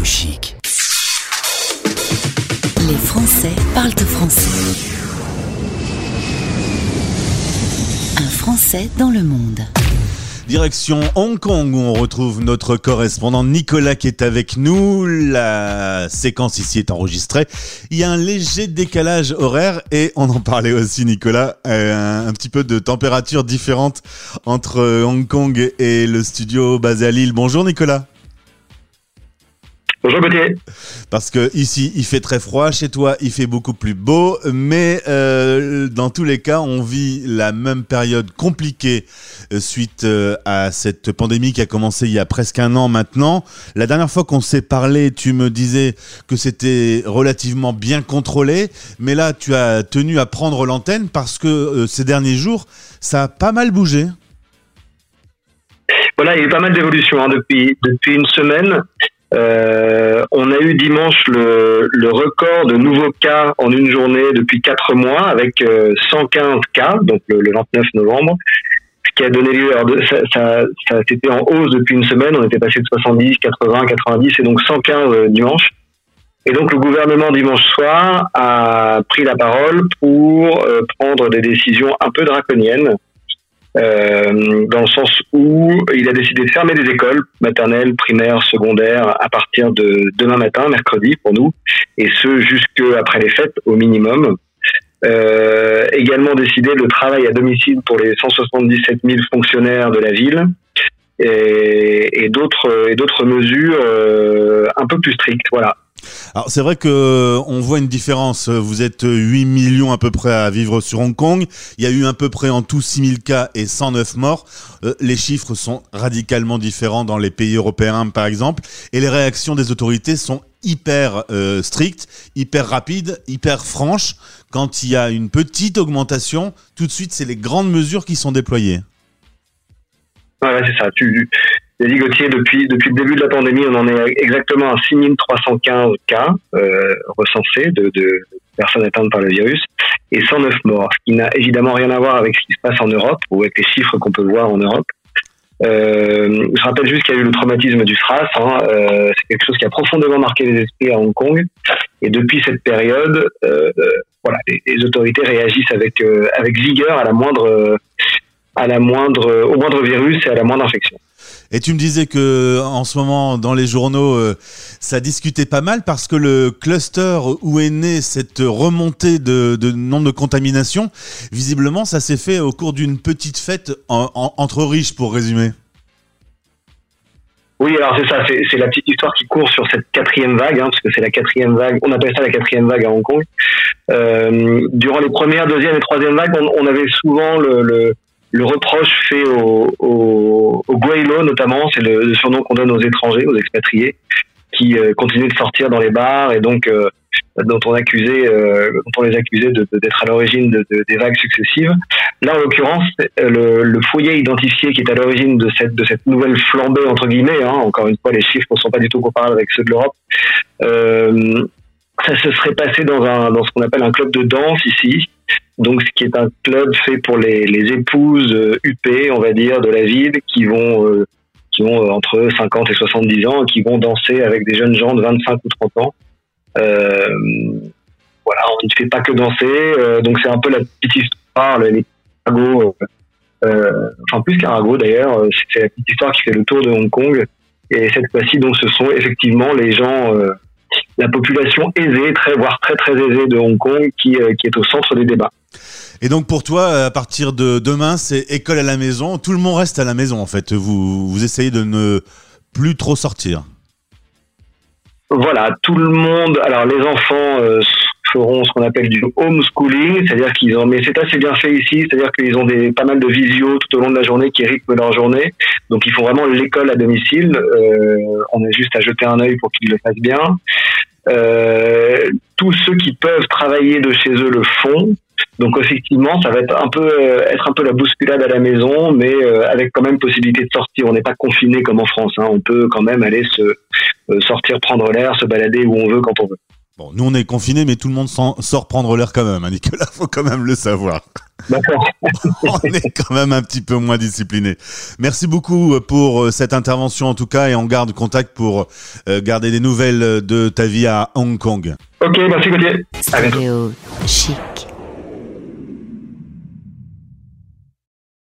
Radio Chic. Les Français parlent français. Un Français dans le monde. Direction Hong Kong où on retrouve notre correspondant Nicolas qui est avec nous. La séquence ici est enregistrée. Il y a un léger décalage horaire et on en parlait aussi Nicolas, euh, un, petit peu de température différente entre Hong Kong et le studio basé à Lille. Bonjour Nicolas. Bonjour Gauthier. Parce que ici il fait très froid, chez toi il fait beaucoup plus beau, mais euh, dans tous les cas on vit la même période compliquée euh, suite euh, à cette pandémie qui a commencé il y a presque un an maintenant. La dernière fois qu'on s'est parlé, tu me disais que c'était relativement bien contrôlé, mais là tu as tenu à prendre l'antenne parce que ces derniers jours ça a pas mal bougé. Voilà, il y a eu pas mal d'évolutions hein, depuis, depuis une semaine. Euh, on a eu dimanche le, record de nouveaux cas en une journée depuis quatre mois avec 115 euh, cas, donc le, 29 novembre, ce qui a donné lieu, à, ça, ça, ça c'était en hausse depuis une semaine, on était passé de 70, 80, 90 et donc 115 euh, dimanche. Et donc le gouvernement dimanche soir a pris la parole pour prendre des décisions un peu draconiennes euh, dans le sens où il a décidé de fermer les écoles maternelles, primaires, secondaires à partir de demain matin, mercredi pour nous, et ce jusque après les fêtes au minimum. Euh, également décidé le travail à domicile pour les 177 000 fonctionnaires de la ville et, d'autres et d'autres mesures euh, un peu plus strictes. Voilà. Alors c'est vrai que euh, on voit une différence. Vous êtes 8 millions à peu près à vivre sur Hong Kong. Il y a eu à peu près en tout 6000 cas et 109 morts. Euh, les chiffres sont radicalement différents dans les pays européens par exemple. Et les réactions des autorités sont hyper euh, strictes, hyper rapides, hyper franches. Quand il y a une petite augmentation, tout de suite c'est les grandes mesures qui sont déployées. Ouais, c'est ça. Tu, dit Gauthier, depuis, depuis le début de la pandémie, on en est exactement à 6315 cas euh, recensés de, de, personnes atteintes par le virus et 109 morts, ce qui n'a évidemment rien à voir avec ce qui se passe en Europe ou avec les chiffres qu'on peut voir en Europe. Euh, je rappelle juste qu'il y a eu le traumatisme du SRAS. Hein, euh, c'est quelque chose qui a profondément marqué les esprits à Hong Kong. Et depuis cette période, euh, voilà, les, les, autorités réagissent avec euh, avec vigueur à la moindre à la moindre au moindre virus et à la moindre infection. Et tu me disais que en ce moment, dans les journaux, euh, ça discutait pas mal parce que le cluster où est née cette remontée de, nombre de contaminations, visiblement, ça s'est fait au cours d'une petite fête entre riches, pour résumer. Oui, alors c'est ça, c'est la petite histoire qui court sur cette quatrième vague, hein, parce que c'est la quatrième vague, on appelle ça la quatrième vague à Hong Kong. Euh, durant les premières, deuxième et troisième vagues, on, avait souvent le reproche fait au, au, au Guaylo notamment, c'est le, surnom qu'on donne aux étrangers, aux expatriés, qui euh, continuent de sortir dans les bars et donc euh, dont on accusait, euh, dont on les accusait d'être à l'origine de, des vagues successives. Là, en l'occurrence, le, le, foyer identifié qui est à l'origine de cette de cette nouvelle flambée entre guillemets, hein, encore une fois, les chiffres ne sont pas du tout comparables avec ceux de l'Europe. ça se serait passé dans un dans ce qu'on appelle un club de danse ici, donc, ce qui est un club fait pour les, épouses euh, on va dire, de la ville, qui vont, euh, qui ont euh, entre 50 et 70 ans, qui vont danser avec des jeunes gens de 25 ou 30 ans. voilà, on ne fait pas que danser. donc, c'est un peu la petite histoire, les caragos, enfin plus caragos d'ailleurs, c'est la petite histoire qui fait le tour de Hong Kong. Et cette fois-ci, donc, ce sont effectivement les gens la population aisée, très, voire très très aisée de Hong Kong qui, qui est au centre des débats. Et donc pour toi, à partir de demain, c'est école à la maison. Tout le monde reste à la maison en fait. Vous, vous essayez de ne plus trop sortir. Voilà, tout le monde. Alors les enfants euh, feront ce qu'on appelle du homeschooling, c'est-à-dire qu'ils ont. Mais c'est assez bien fait ici, c'est-à-dire qu'ils ont des pas mal de visio tout au long de la journée qui rythment leur journée. Donc ils font vraiment l'école à domicile. Euh, on a juste à jeter un œil pour qu'ils le fassent bien. Euh, tous ceux qui peuvent travailler de chez eux le font. Donc effectivement, ça va être un peu euh, être un peu la bousculade à la maison, mais euh, avec quand même possibilité de sortir. On n'est pas confiné comme en France. Hein. On peut quand même aller se sortir, prendre l'air, se balader où on veut quand on veut. Bon, nous on est confinés, mais tout le monde sort prendre l'air quand même, hein, Nicolas, faut quand même le savoir. D'accord. on est quand même un petit peu moins discipliné. Merci beaucoup pour euh, cette intervention en tout cas et on garde contact pour euh, garder des nouvelles de ta vie à Hong Kong. Ok, merci Gauthier. À bientôt. Chic.